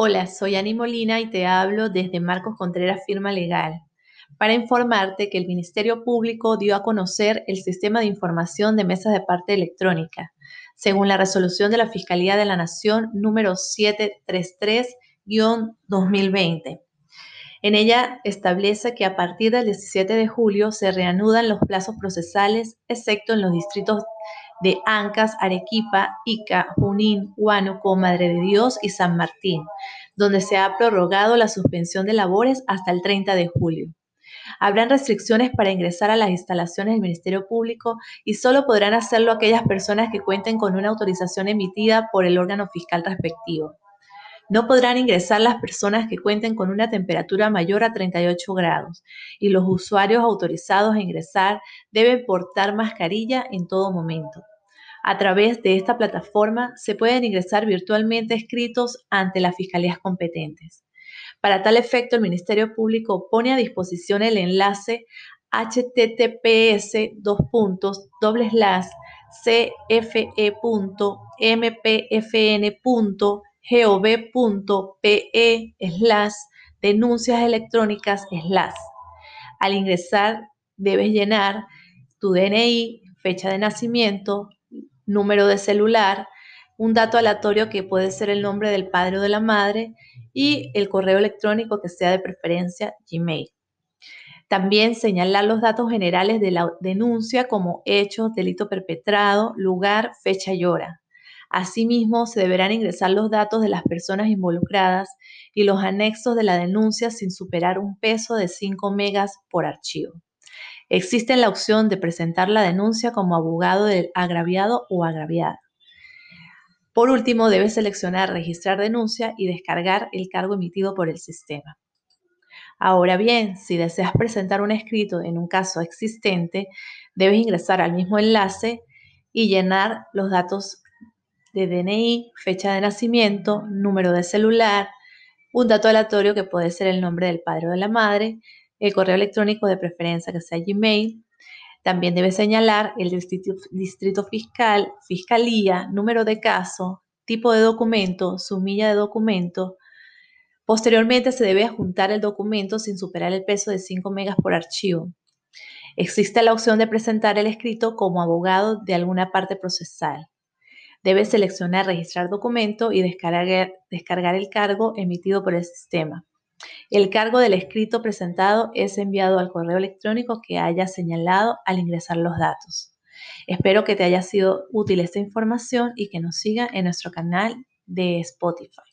Hola, soy Ani Molina y te hablo desde Marcos Contreras Firma Legal para informarte que el Ministerio Público dio a conocer el Sistema de Información de Mesas de Parte Electrónica, según la resolución de la Fiscalía de la Nación número 733-2020. En ella establece que a partir del 17 de julio se reanudan los plazos procesales, excepto en los distritos de Ancas, Arequipa, Ica, Junín, Huánuco, Madre de Dios y San Martín, donde se ha prorrogado la suspensión de labores hasta el 30 de julio. Habrán restricciones para ingresar a las instalaciones del Ministerio Público y solo podrán hacerlo aquellas personas que cuenten con una autorización emitida por el órgano fiscal respectivo. No podrán ingresar las personas que cuenten con una temperatura mayor a 38 grados y los usuarios autorizados a ingresar deben portar mascarilla en todo momento. A través de esta plataforma se pueden ingresar virtualmente escritos ante las fiscalías competentes. Para tal efecto, el Ministerio Público pone a disposición el enlace https cfe.mpfn gov.pe slash denuncias electrónicas slash. Al ingresar debes llenar tu DNI, fecha de nacimiento, número de celular, un dato aleatorio que puede ser el nombre del padre o de la madre y el correo electrónico que sea de preferencia Gmail. También señalar los datos generales de la denuncia como hecho, delito perpetrado, lugar, fecha y hora. Asimismo, se deberán ingresar los datos de las personas involucradas y los anexos de la denuncia sin superar un peso de 5 megas por archivo. Existe la opción de presentar la denuncia como abogado del agraviado o agraviada. Por último, debe seleccionar registrar denuncia y descargar el cargo emitido por el sistema. Ahora bien, si deseas presentar un escrito en un caso existente, debes ingresar al mismo enlace y llenar los datos de DNI, fecha de nacimiento, número de celular, un dato aleatorio que puede ser el nombre del padre o de la madre, el correo electrónico de preferencia que sea Gmail. También debe señalar el distrito, fiscal, fiscalía, número de caso, tipo de documento, sumilla de documento. Posteriormente se debe adjuntar el documento sin superar el peso de 5 megas por archivo. Existe la opción de presentar el escrito como abogado de alguna parte procesal. Debes seleccionar registrar documento y descargar, el cargo emitido por el sistema. El cargo del escrito presentado es enviado al correo electrónico que haya señalado al ingresar los datos. Espero que te haya sido útil esta información y que nos siga en nuestro canal de Spotify.